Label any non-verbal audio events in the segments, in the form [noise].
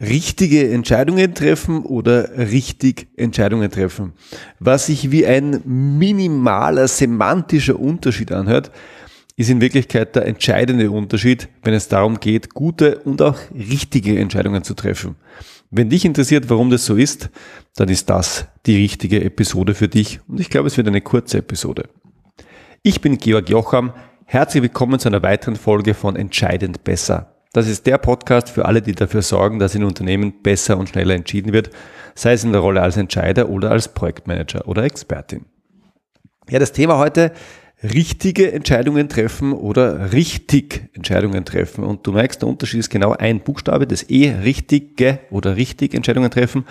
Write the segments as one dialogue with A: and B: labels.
A: richtige Entscheidungen treffen oder richtig Entscheidungen treffen. Was sich wie ein minimaler semantischer Unterschied anhört, ist in Wirklichkeit der entscheidende Unterschied, wenn es darum geht, gute und auch richtige Entscheidungen zu treffen. Wenn dich interessiert, warum das so ist, dann ist das die richtige Episode für dich und ich glaube, es wird eine kurze Episode. Ich bin Georg Jocham, herzlich willkommen zu einer weiteren Folge von Entscheidend Besser. Das ist der Podcast für alle, die dafür sorgen, dass in Unternehmen besser und schneller entschieden wird, sei es in der Rolle als Entscheider oder als Projektmanager oder Expertin. Ja, das Thema heute, richtige Entscheidungen treffen oder richtig Entscheidungen treffen. Und du merkst, der Unterschied ist genau ein Buchstabe, das E, richtige oder richtig Entscheidungen treffen.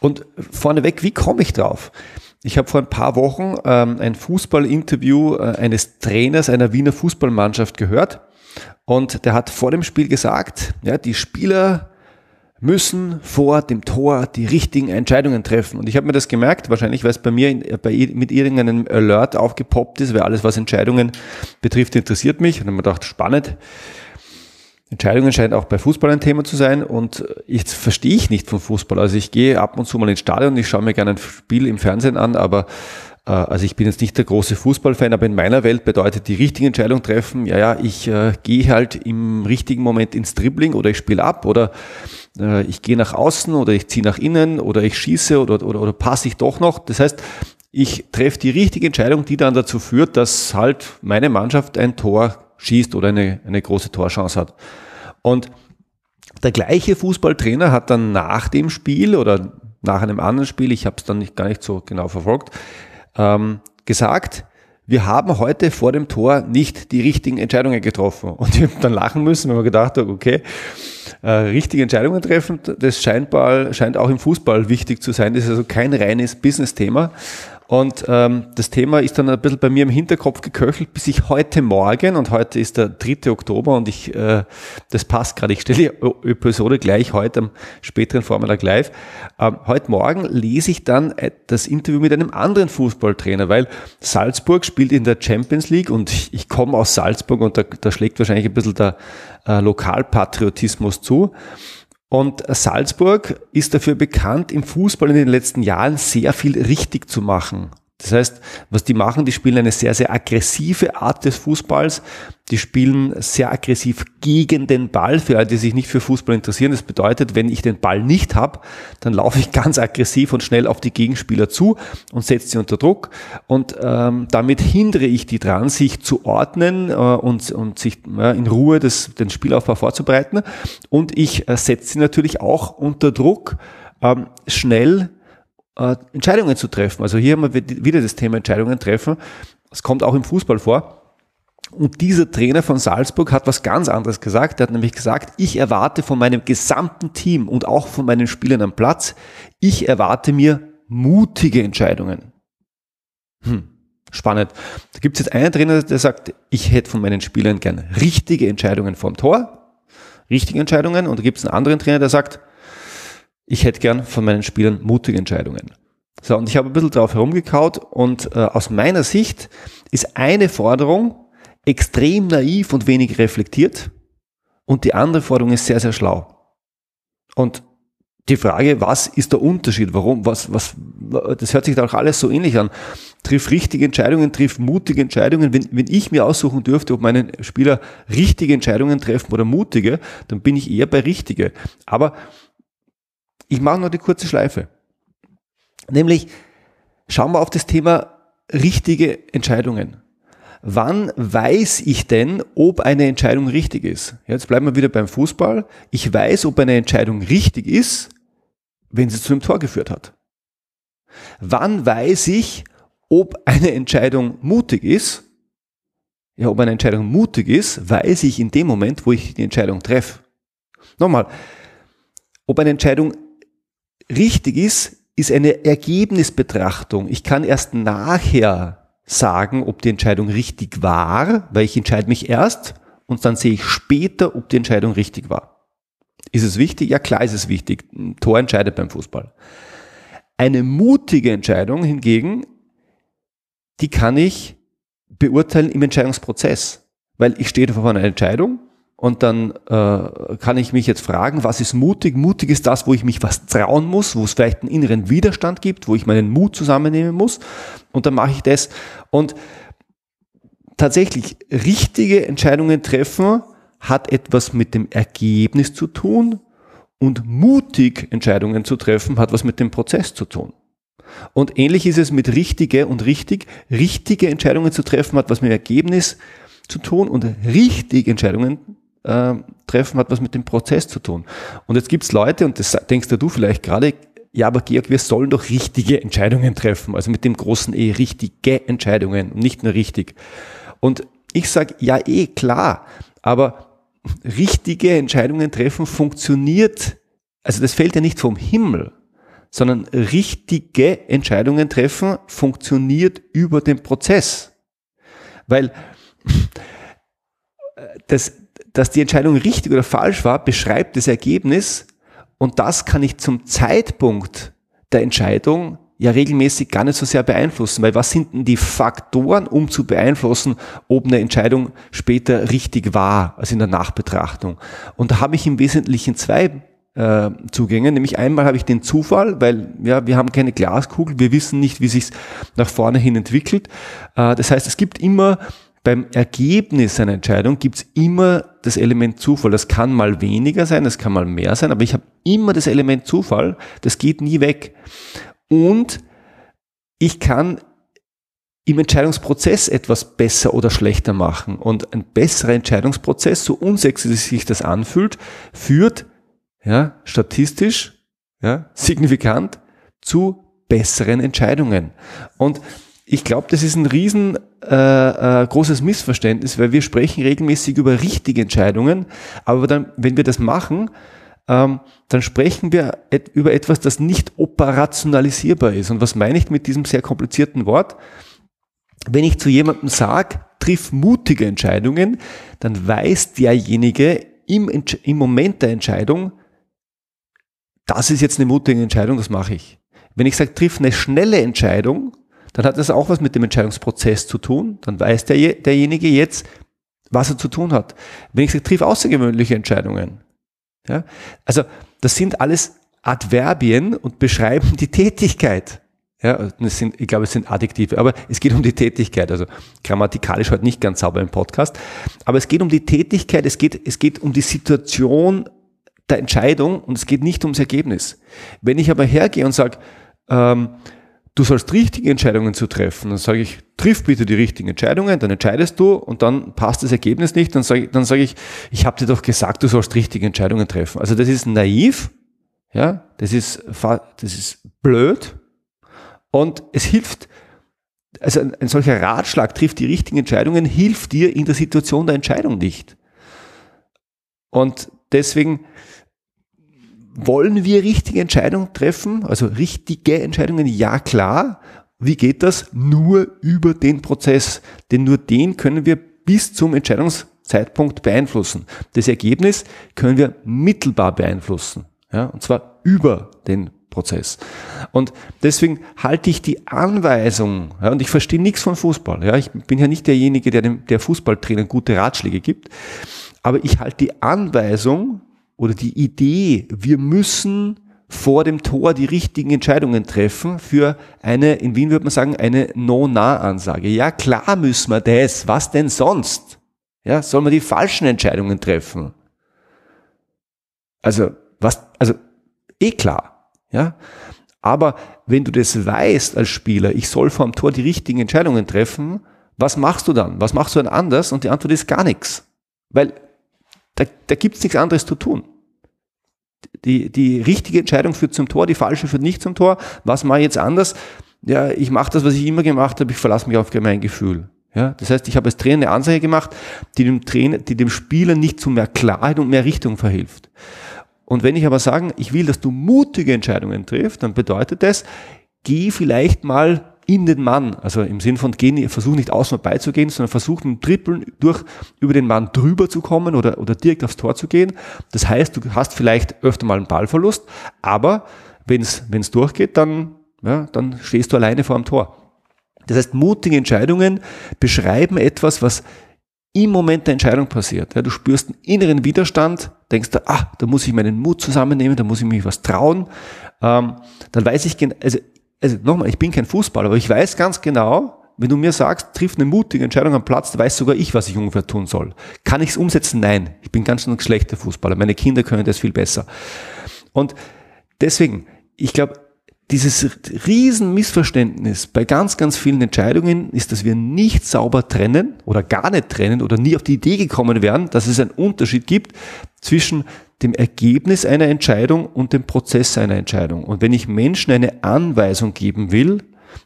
A: Und vorneweg, wie komme ich drauf? Ich habe vor ein paar Wochen ähm, ein Fußballinterview äh, eines Trainers einer Wiener Fußballmannschaft gehört und der hat vor dem Spiel gesagt, ja, die Spieler müssen vor dem Tor die richtigen Entscheidungen treffen. Und ich habe mir das gemerkt, wahrscheinlich, weil es bei mir bei, mit irgendeinem Alert aufgepoppt ist, weil alles, was Entscheidungen betrifft, interessiert mich. Und dann habe ich mir gedacht, spannend. Entscheidungen scheint auch bei Fußball ein Thema zu sein und jetzt verstehe ich nicht vom Fußball. Also ich gehe ab und zu mal ins Stadion, ich schaue mir gerne ein Spiel im Fernsehen an, aber also ich bin jetzt nicht der große Fußballfan, aber in meiner Welt bedeutet die richtige Entscheidung treffen, ja, ja, ich äh, gehe halt im richtigen Moment ins Dribbling oder ich spiele ab oder äh, ich gehe nach außen oder ich ziehe nach innen oder ich schieße oder, oder, oder passe ich doch noch. Das heißt, ich treffe die richtige Entscheidung, die dann dazu führt, dass halt meine Mannschaft ein Tor schießt oder eine, eine große Torchance hat. Und der gleiche Fußballtrainer hat dann nach dem Spiel oder nach einem anderen Spiel, ich habe es dann nicht, gar nicht so genau verfolgt, ähm, gesagt, wir haben heute vor dem Tor nicht die richtigen Entscheidungen getroffen. Und ich habe dann lachen müssen, weil man gedacht hat, okay, äh, richtige Entscheidungen treffen, das scheint, scheint auch im Fußball wichtig zu sein. Das ist also kein reines Business-Thema. Und ähm, das Thema ist dann ein bisschen bei mir im Hinterkopf geköchelt, bis ich heute Morgen, und heute ist der 3. Oktober und ich, äh, das passt gerade, ich stelle die Episode gleich heute am späteren Vormittag live. Ähm, heute Morgen lese ich dann äh, das Interview mit einem anderen Fußballtrainer, weil Salzburg spielt in der Champions League und ich, ich komme aus Salzburg und da, da schlägt wahrscheinlich ein bisschen der äh, Lokalpatriotismus zu. Und Salzburg ist dafür bekannt, im Fußball in den letzten Jahren sehr viel richtig zu machen. Das heißt, was die machen, die spielen eine sehr, sehr aggressive Art des Fußballs. Die spielen sehr aggressiv gegen den Ball, für alle, die sich nicht für Fußball interessieren. Das bedeutet, wenn ich den Ball nicht habe, dann laufe ich [laughs] ganz aggressiv und schnell auf die Gegenspieler zu und setze sie unter Druck. Und ähm, damit hindere ich die dran, sich zu ordnen äh, und, und sich äh, in Ruhe das, den Spielaufbau vorzubereiten. Und ich äh, setze sie natürlich auch unter Druck, ähm, schnell äh, Entscheidungen zu treffen. Also hier haben wir wieder das Thema Entscheidungen treffen. Es kommt auch im Fußball vor. Und dieser Trainer von Salzburg hat was ganz anderes gesagt. Er hat nämlich gesagt, ich erwarte von meinem gesamten Team und auch von meinen Spielern am Platz, ich erwarte mir mutige Entscheidungen. Hm, spannend. Da gibt es jetzt einen Trainer, der sagt, ich hätte von meinen Spielern gern richtige Entscheidungen vom Tor, richtige Entscheidungen. Und da gibt es einen anderen Trainer, der sagt, ich hätte gern von meinen Spielern mutige Entscheidungen. So, und ich habe ein bisschen drauf herumgekaut und äh, aus meiner Sicht ist eine Forderung extrem naiv und wenig reflektiert und die andere Forderung ist sehr, sehr schlau. Und die Frage, was ist der Unterschied? Warum? Was, was, das hört sich da auch alles so ähnlich an. Triff richtige Entscheidungen, triff mutige Entscheidungen. Wenn, wenn ich mir aussuchen dürfte, ob meine Spieler richtige Entscheidungen treffen oder mutige, dann bin ich eher bei richtige. Aber ich mache noch die kurze Schleife. Nämlich, schauen wir auf das Thema richtige Entscheidungen. Wann weiß ich denn, ob eine Entscheidung richtig ist? Jetzt bleiben wir wieder beim Fußball. Ich weiß, ob eine Entscheidung richtig ist, wenn sie zu einem Tor geführt hat. Wann weiß ich, ob eine Entscheidung mutig ist? Ja, ob eine Entscheidung mutig ist, weiß ich in dem Moment, wo ich die Entscheidung treffe. Nochmal, ob eine Entscheidung richtig ist, ist eine Ergebnisbetrachtung. Ich kann erst nachher sagen, ob die Entscheidung richtig war, weil ich entscheide mich erst und dann sehe ich später, ob die Entscheidung richtig war. Ist es wichtig? Ja, klar ist es wichtig. Ein Tor entscheidet beim Fußball. Eine mutige Entscheidung hingegen, die kann ich beurteilen im Entscheidungsprozess. Weil ich stehe vor einer Entscheidung und dann äh, kann ich mich jetzt fragen, was ist mutig? Mutig ist das, wo ich mich was trauen muss, wo es vielleicht einen inneren Widerstand gibt, wo ich meinen Mut zusammennehmen muss und dann mache ich das. Und tatsächlich richtige Entscheidungen treffen hat etwas mit dem Ergebnis zu tun und mutig Entscheidungen zu treffen hat was mit dem Prozess zu tun. Und ähnlich ist es mit richtige und richtig. Richtige Entscheidungen zu treffen hat was mit dem Ergebnis zu tun und richtig Entscheidungen äh, treffen hat was mit dem Prozess zu tun. Und jetzt gibt's Leute, und das denkst du vielleicht gerade, ja, aber Georg, wir sollen doch richtige Entscheidungen treffen, also mit dem großen E, richtige Entscheidungen, nicht nur richtig. Und ich sage, ja, eh, klar, aber richtige Entscheidungen treffen funktioniert, also das fällt ja nicht vom Himmel, sondern richtige Entscheidungen treffen funktioniert über den Prozess. Weil das, dass die Entscheidung richtig oder falsch war, beschreibt das Ergebnis und das kann ich zum Zeitpunkt der Entscheidung ja regelmäßig gar nicht so sehr beeinflussen, weil was sind denn die Faktoren, um zu beeinflussen, ob eine Entscheidung später richtig war, also in der Nachbetrachtung. Und da habe ich im Wesentlichen zwei äh, Zugänge, nämlich einmal habe ich den Zufall, weil ja, wir haben keine Glaskugel, wir wissen nicht, wie sich nach vorne hin entwickelt. Äh, das heißt, es gibt immer beim Ergebnis einer Entscheidung gibt es immer das Element Zufall. Das kann mal weniger sein, das kann mal mehr sein, aber ich habe immer das Element Zufall. Das geht nie weg. Und ich kann im Entscheidungsprozess etwas besser oder schlechter machen. Und ein besserer Entscheidungsprozess, so unsexy sich das anfühlt, führt ja, statistisch ja, signifikant zu besseren Entscheidungen. Und ich glaube, das ist ein riesen äh, äh, großes Missverständnis, weil wir sprechen regelmäßig über richtige Entscheidungen, aber dann, wenn wir das machen, ähm, dann sprechen wir et über etwas, das nicht operationalisierbar ist. Und was meine ich mit diesem sehr komplizierten Wort? Wenn ich zu jemandem sage, triff mutige Entscheidungen, dann weiß derjenige im, im Moment der Entscheidung, das ist jetzt eine mutige Entscheidung, das mache ich. Wenn ich sage, triff eine schnelle Entscheidung, dann hat das auch was mit dem Entscheidungsprozess zu tun. Dann weiß der, derjenige jetzt, was er zu tun hat. Wenn ich sage, triff außergewöhnliche Entscheidungen. Ja? Also das sind alles Adverbien und beschreiben die Tätigkeit. Ja, das sind, ich glaube, es sind Adjektive, aber es geht um die Tätigkeit. Also grammatikalisch heute nicht ganz sauber im Podcast, aber es geht um die Tätigkeit, es geht, es geht um die Situation der Entscheidung und es geht nicht ums Ergebnis. Wenn ich aber hergehe und sage, ähm, du sollst richtige Entscheidungen zu treffen. Dann sage ich, triff bitte die richtigen Entscheidungen, dann entscheidest du und dann passt das Ergebnis nicht, dann sage ich, dann sage ich, ich habe dir doch gesagt, du sollst richtige Entscheidungen treffen. Also das ist naiv, ja, das ist, das ist blöd und es hilft, also ein, ein solcher Ratschlag trifft die richtigen Entscheidungen, hilft dir in der Situation der Entscheidung nicht. Und deswegen, wollen wir richtige Entscheidungen treffen? Also richtige Entscheidungen? Ja, klar. Wie geht das? Nur über den Prozess. Denn nur den können wir bis zum Entscheidungszeitpunkt beeinflussen. Das Ergebnis können wir mittelbar beeinflussen. Ja, und zwar über den Prozess. Und deswegen halte ich die Anweisung, ja, und ich verstehe nichts von Fußball. Ja, ich bin ja nicht derjenige, der dem der Fußballtrainer gute Ratschläge gibt, aber ich halte die Anweisung oder die Idee, wir müssen vor dem Tor die richtigen Entscheidungen treffen für eine, in Wien würde man sagen, eine No-Nah-Ansage. Ja, klar müssen wir das. Was denn sonst? Ja, sollen wir die falschen Entscheidungen treffen? Also, was, also, eh klar. Ja. Aber wenn du das weißt als Spieler, ich soll vor dem Tor die richtigen Entscheidungen treffen, was machst du dann? Was machst du dann anders? Und die Antwort ist gar nichts. Weil da, da gibt es nichts anderes zu tun. Die, die richtige Entscheidung führt zum Tor, die falsche führt nicht zum Tor. Was mache ich jetzt anders? Ja, ich mache das, was ich immer gemacht habe, ich verlasse mich auf mein Gefühl. Ja, das heißt, ich habe als Trainer eine Ansage gemacht, die dem Trainer, die dem Spieler nicht zu mehr Klarheit und mehr Richtung verhilft. Und wenn ich aber sagen, ich will, dass du mutige Entscheidungen triffst, dann bedeutet das, geh vielleicht mal in den Mann, also im Sinn von gehen, versuch nicht außen vorbeizugehen, sondern versuch mit dem Trippeln durch, über den Mann drüber zu kommen oder, oder direkt aufs Tor zu gehen. Das heißt, du hast vielleicht öfter mal einen Ballverlust, aber wenn es durchgeht, dann, ja, dann stehst du alleine vor dem Tor. Das heißt, mutige Entscheidungen beschreiben etwas, was im Moment der Entscheidung passiert. Ja, du spürst einen inneren Widerstand, denkst du, ah, da muss ich meinen Mut zusammennehmen, da muss ich mich was trauen. Ähm, dann weiß ich, also, also nochmal, ich bin kein Fußballer, aber ich weiß ganz genau, wenn du mir sagst, triff eine mutige Entscheidung am Platz, weiß sogar ich, was ich ungefähr tun soll. Kann ich es umsetzen? Nein. Ich bin ganz ein schlechter Fußballer. Meine Kinder können das viel besser. Und deswegen, ich glaube, dieses Riesenmissverständnis bei ganz, ganz vielen Entscheidungen ist, dass wir nicht sauber trennen oder gar nicht trennen oder nie auf die Idee gekommen wären, dass es einen Unterschied gibt zwischen dem Ergebnis einer Entscheidung und dem Prozess einer Entscheidung. Und wenn ich Menschen eine Anweisung geben will,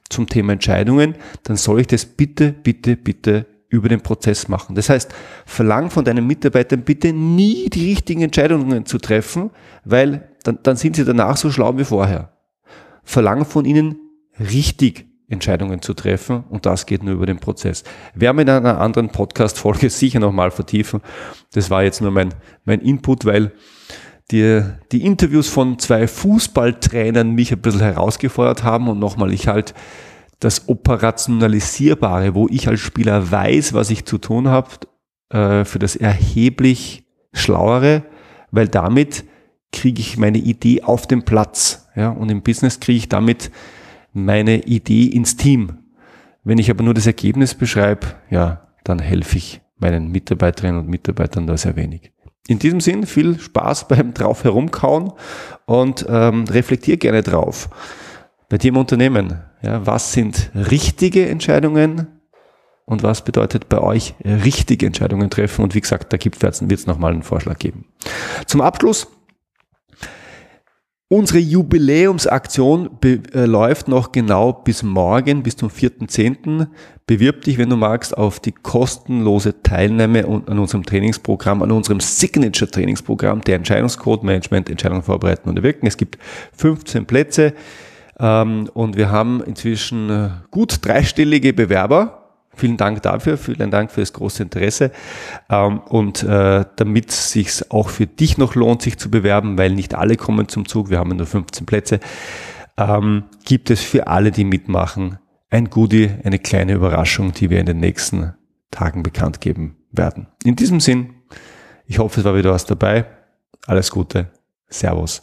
A: zum Thema Entscheidungen, dann soll ich das bitte, bitte, bitte über den Prozess machen. Das heißt, verlang von deinen Mitarbeitern bitte nie die richtigen Entscheidungen zu treffen, weil dann, dann sind sie danach so schlau wie vorher. Verlang von ihnen richtig Entscheidungen zu treffen und das geht nur über den Prozess. Werden wir in einer anderen Podcast-Folge [laughs] sicher nochmal vertiefen. Das war jetzt nur mein, mein Input, weil die, die Interviews von zwei Fußballtrainern mich ein bisschen herausgefordert haben und nochmal ich halt das Operationalisierbare, wo ich als Spieler weiß, was ich zu tun habe, äh, für das erheblich Schlauere, weil damit kriege ich meine Idee auf den Platz. Ja, und im Business kriege ich damit meine Idee ins Team. Wenn ich aber nur das Ergebnis beschreibe, ja, dann helfe ich meinen Mitarbeiterinnen und Mitarbeitern da sehr wenig. In diesem Sinn viel Spaß [laughs] beim drauf herumkauen und ähm, reflektier gerne drauf. Bei dir im Unternehmen, ja, was sind richtige Entscheidungen und was bedeutet bei euch richtige Entscheidungen treffen? Und wie gesagt, da gibt es nochmal einen Vorschlag geben. Zum Abschluss Unsere Jubiläumsaktion äh, läuft noch genau bis morgen, bis zum 4.10. Bewirb dich, wenn du magst, auf die kostenlose Teilnahme an unserem Trainingsprogramm, an unserem Signature-Trainingsprogramm, der Entscheidungscode Management, Entscheidungen vorbereiten und wirken. Es gibt 15 Plätze ähm, und wir haben inzwischen äh, gut dreistellige Bewerber Vielen Dank dafür, vielen Dank für das große Interesse. Ähm, und äh, damit es sich auch für dich noch lohnt, sich zu bewerben, weil nicht alle kommen zum Zug, wir haben nur 15 Plätze, ähm, gibt es für alle, die mitmachen, ein Goodie, eine kleine Überraschung, die wir in den nächsten Tagen bekannt geben werden. In diesem Sinn, ich hoffe, es war wieder was dabei. Alles Gute. Servus.